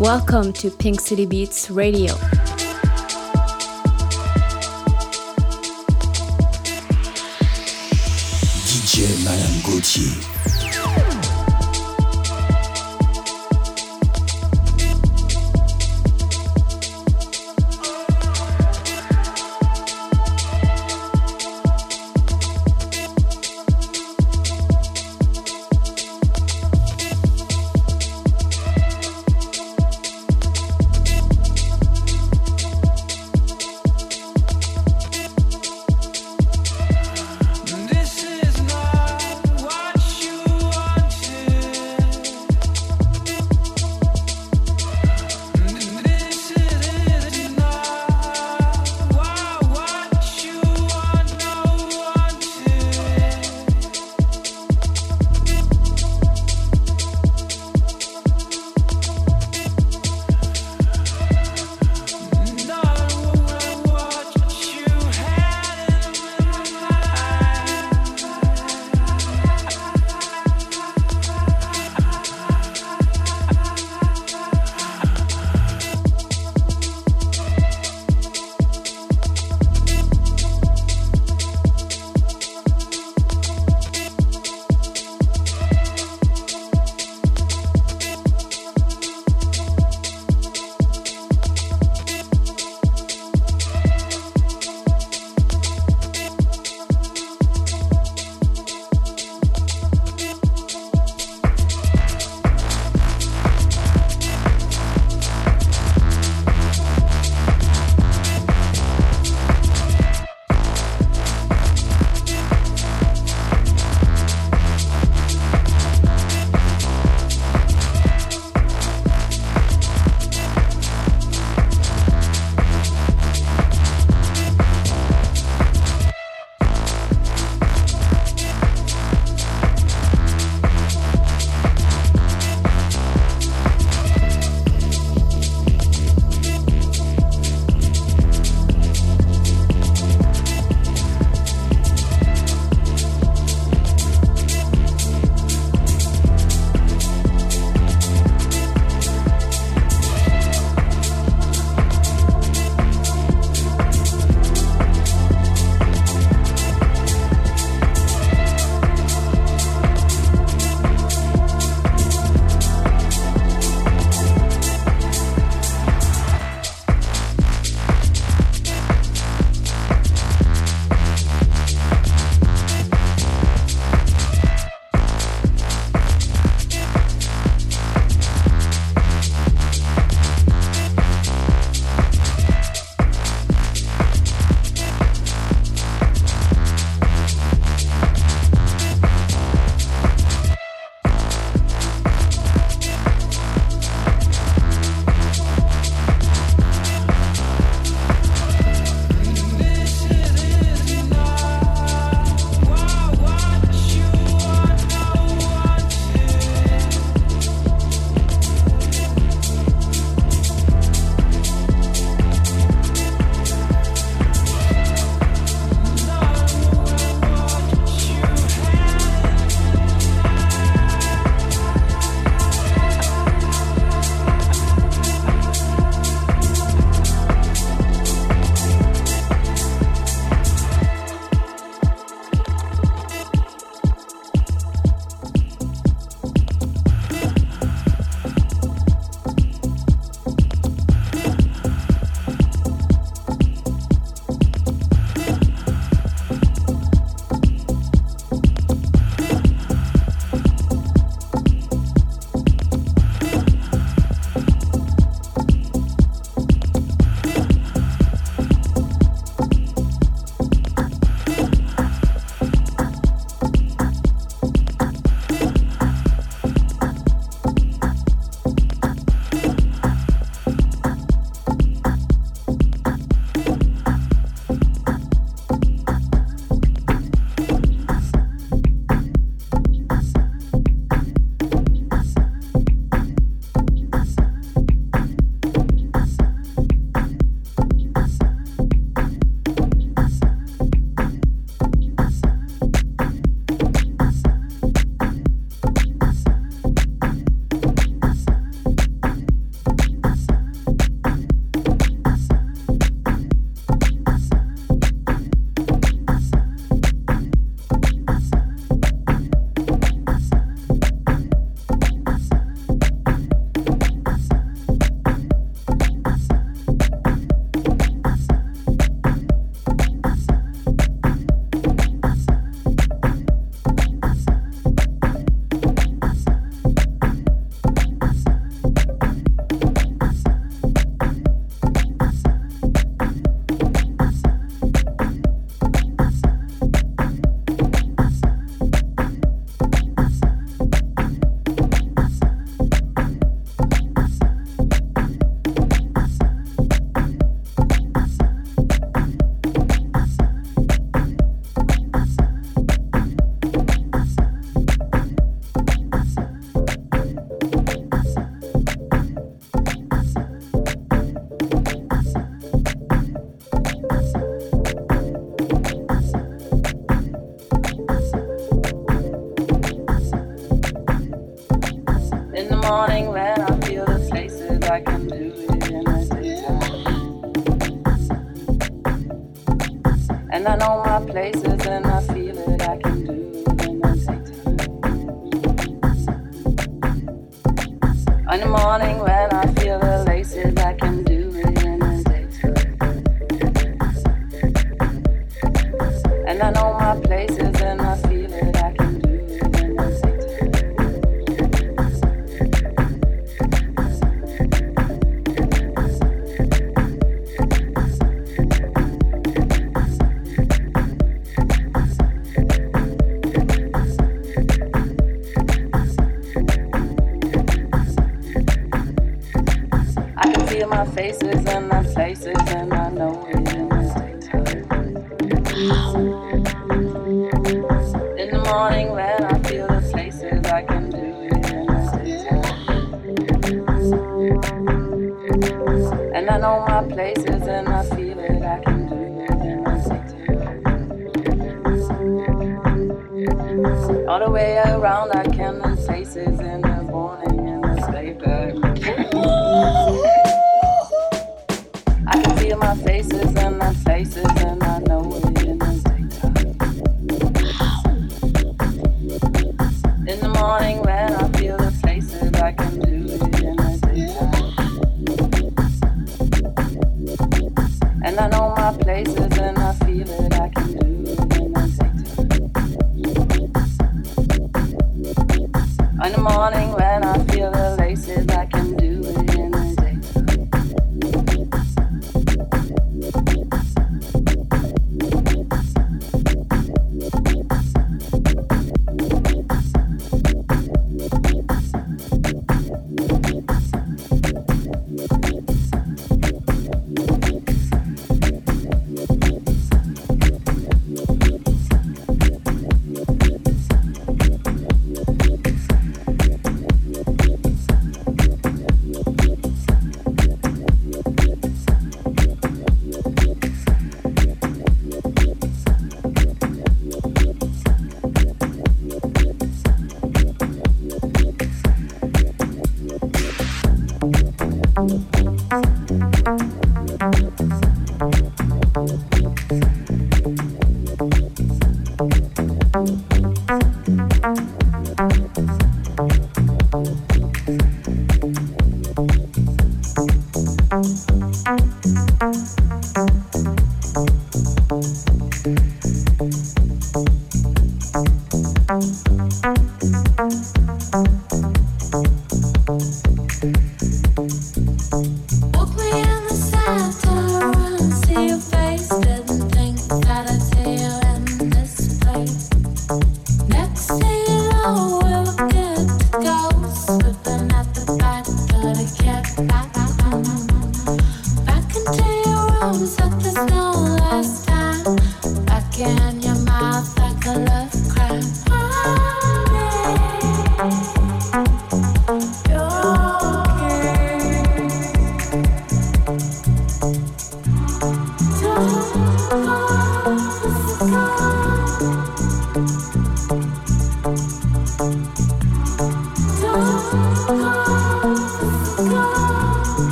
Welcome to Pink City Beats Radio. DJ Madame Gauthier.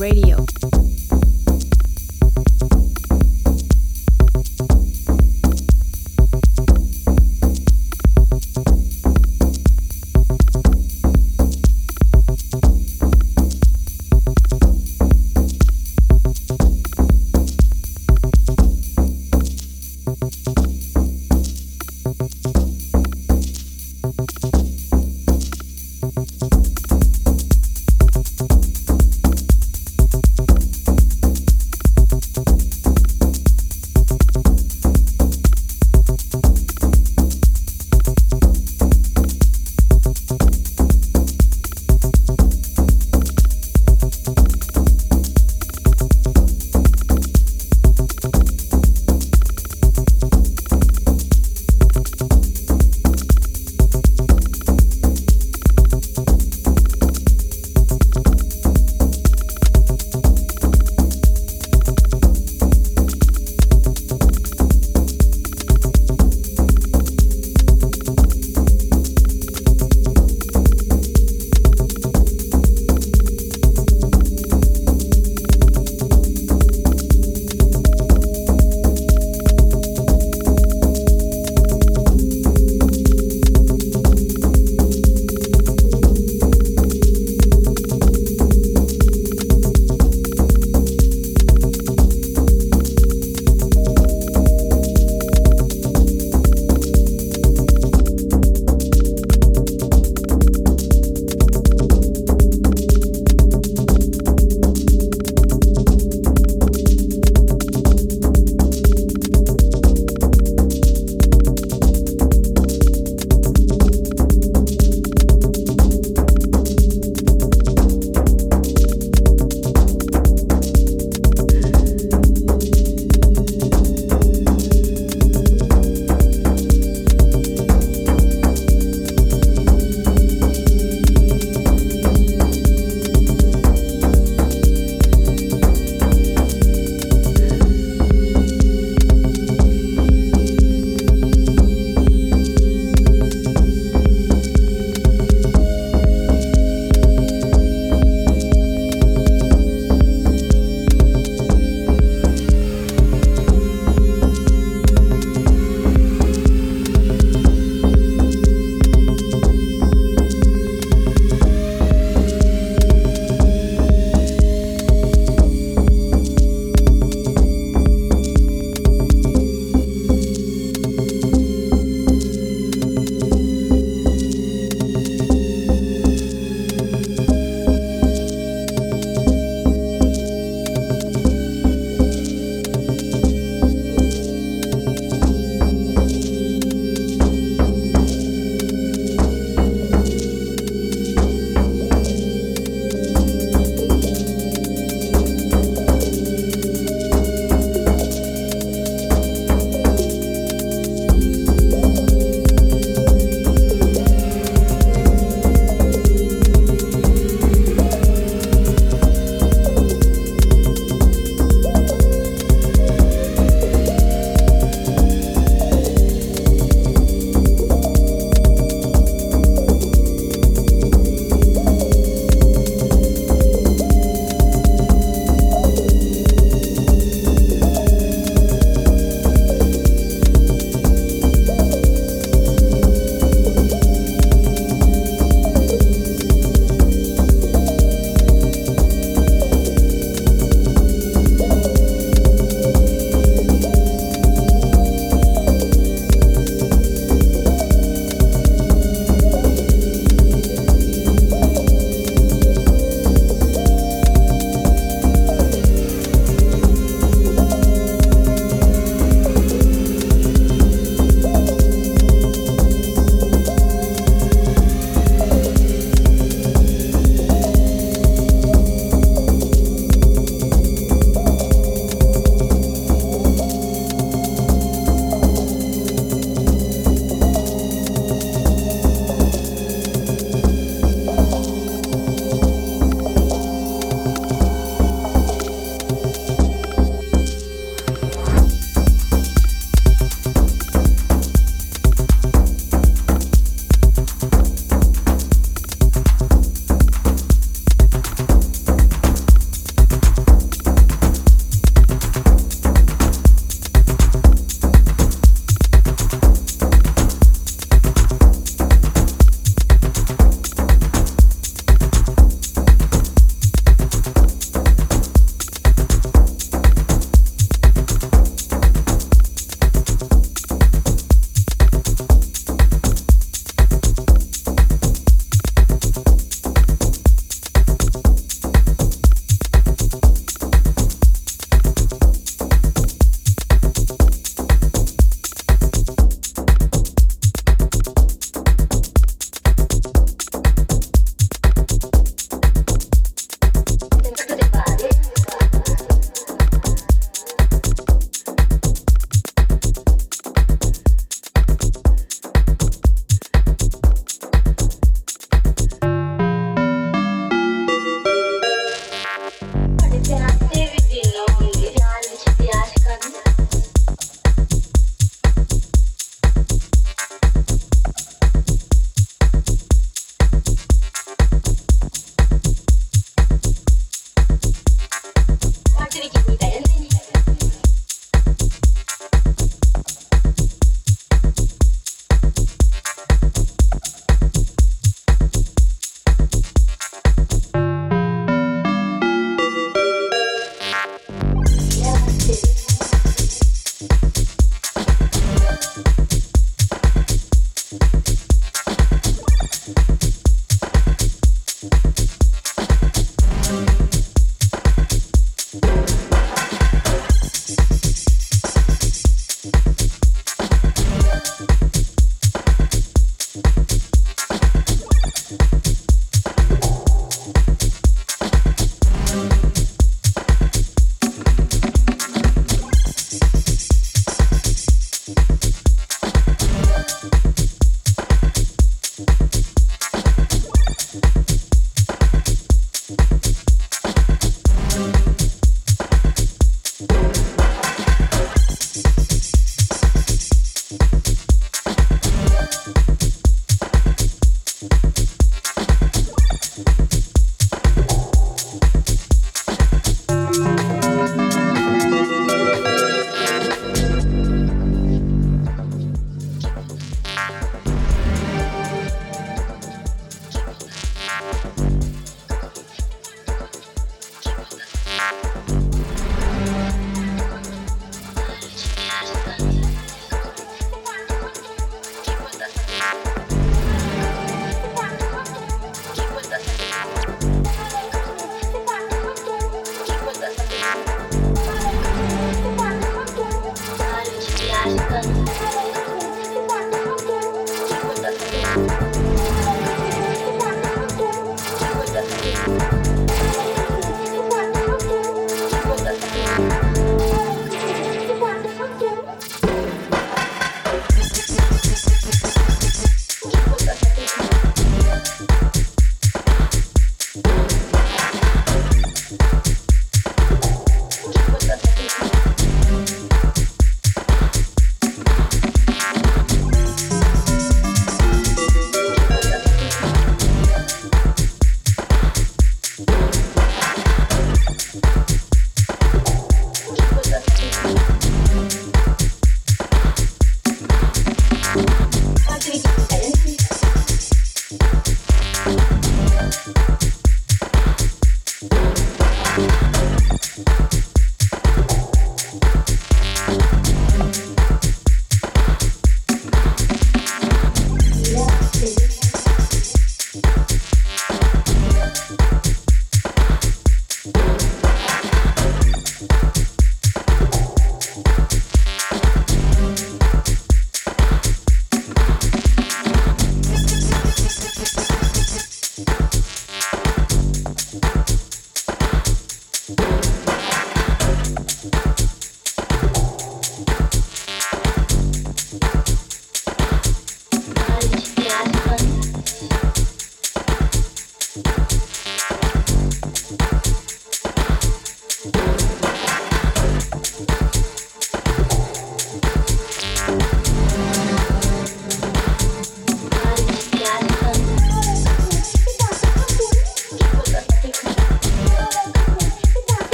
Radio.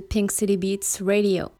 Pink City Beats Radio.